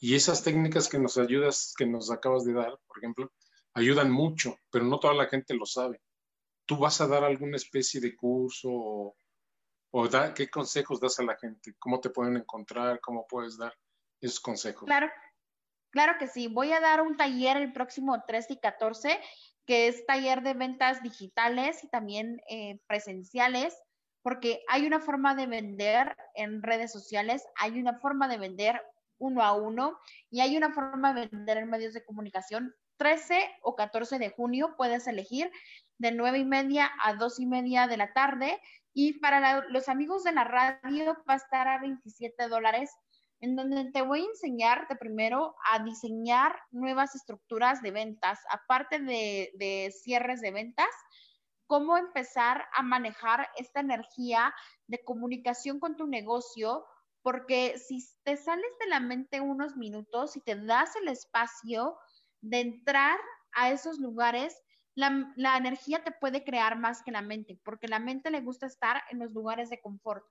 [SPEAKER 8] Y esas técnicas que nos ayudas, que nos acabas de dar, por ejemplo, ayudan mucho, pero no toda la gente lo sabe. ¿Tú vas a dar alguna especie de curso o, qué consejos das a la gente? ¿Cómo te pueden encontrar? ¿Cómo puedes dar esos consejos?
[SPEAKER 1] Claro, claro que sí. Voy a dar un taller el próximo 13 y 14, que es taller de ventas digitales y también eh, presenciales. porque hay una forma de vender en redes sociales, hay una forma de vender uno a uno y hay una forma de vender en medios de comunicación. 13 o 14 de junio puedes elegir de 9 y media a 2 y media de la tarde. Y para los amigos de la radio va a estar a 27 dólares en donde te voy a enseñar de primero a diseñar nuevas estructuras de ventas, aparte de, de cierres de ventas, cómo empezar a manejar esta energía de comunicación con tu negocio, porque si te sales de la mente unos minutos y te das el espacio de entrar a esos lugares, la, energía te puede crear más que la mente, porque la mente le gusta estar en los lugares de confort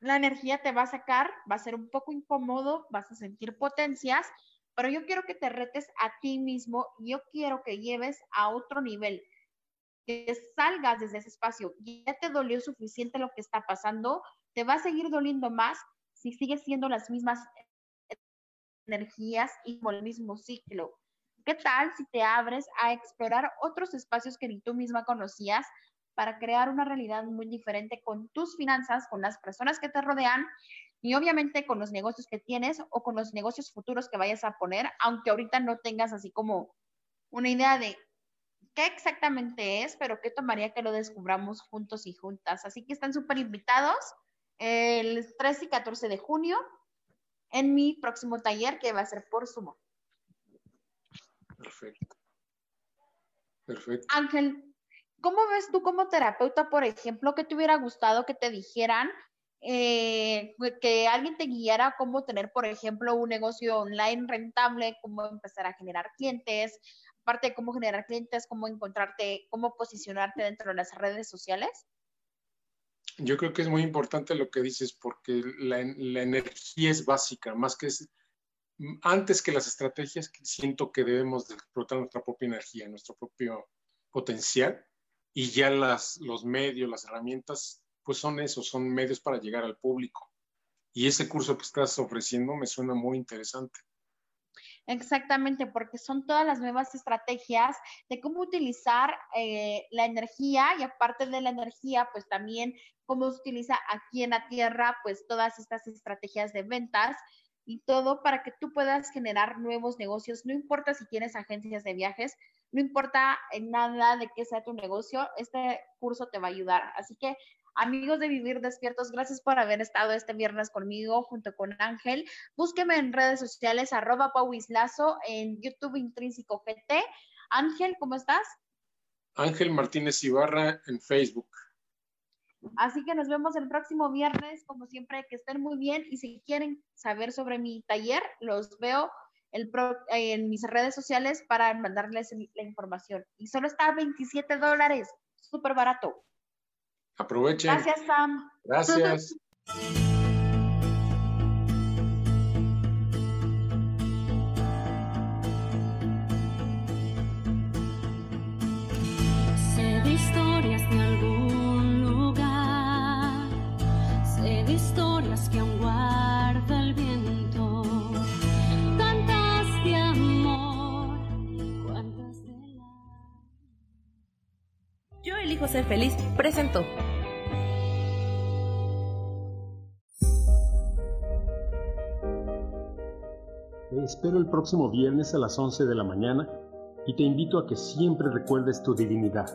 [SPEAKER 1] la energía te va a sacar, va a ser un poco incómodo, vas a sentir potencias, pero yo quiero que te retes a ti mismo, yo quiero que lleves a otro nivel, que salgas desde ese espacio. Ya te dolió suficiente lo que está pasando, te va a seguir doliendo más si sigues siendo las mismas energías y el mismo ciclo. ¿Qué tal si te abres a explorar otros espacios que ni tú misma conocías? para crear una realidad muy diferente con tus finanzas, con las personas que te rodean y obviamente con los negocios que tienes o con los negocios futuros que vayas a poner, aunque ahorita no tengas así como una idea de qué exactamente es, pero qué tomaría que lo descubramos juntos y juntas. Así que están súper invitados el 13 y 14 de junio en mi próximo taller que va a ser por Sumo.
[SPEAKER 8] Perfecto. Perfecto.
[SPEAKER 1] Ángel, ¿Cómo ves tú como terapeuta, por ejemplo, que te hubiera gustado que te dijeran eh, que alguien te guiara cómo tener, por ejemplo, un negocio online rentable, cómo empezar a generar clientes, aparte de cómo generar clientes, cómo encontrarte, cómo posicionarte dentro de las redes sociales?
[SPEAKER 8] Yo creo que es muy importante lo que dices porque la, la energía es básica, más que es, antes que las estrategias, siento que debemos de explotar nuestra propia energía, nuestro propio potencial y ya las, los medios, las herramientas, pues son esos, son medios para llegar al público. Y ese curso que estás ofreciendo me suena muy interesante.
[SPEAKER 1] Exactamente, porque son todas las nuevas estrategias de cómo utilizar eh, la energía y aparte de la energía, pues también cómo se utiliza aquí en la Tierra, pues todas estas estrategias de ventas y todo para que tú puedas generar nuevos negocios. No importa si tienes agencias de viajes, no importa nada de qué sea tu negocio, este curso te va a ayudar. Así que amigos de Vivir Despiertos, gracias por haber estado este viernes conmigo junto con Ángel. Búsqueme en redes sociales, arroba pauislazo, en YouTube Intrínseco GT. Ángel, ¿cómo estás?
[SPEAKER 8] Ángel Martínez Ibarra en Facebook.
[SPEAKER 1] Así que nos vemos el próximo viernes, como siempre, que estén muy bien y si quieren saber sobre mi taller, los veo en mis redes sociales para mandarles la información. Y solo está a 27 dólares, súper barato.
[SPEAKER 8] Aprovechen.
[SPEAKER 1] Gracias, Sam.
[SPEAKER 8] Gracias. *laughs*
[SPEAKER 12] ser feliz presentó.
[SPEAKER 3] Te espero el próximo viernes a las 11 de la mañana y te invito a que siempre recuerdes tu divinidad.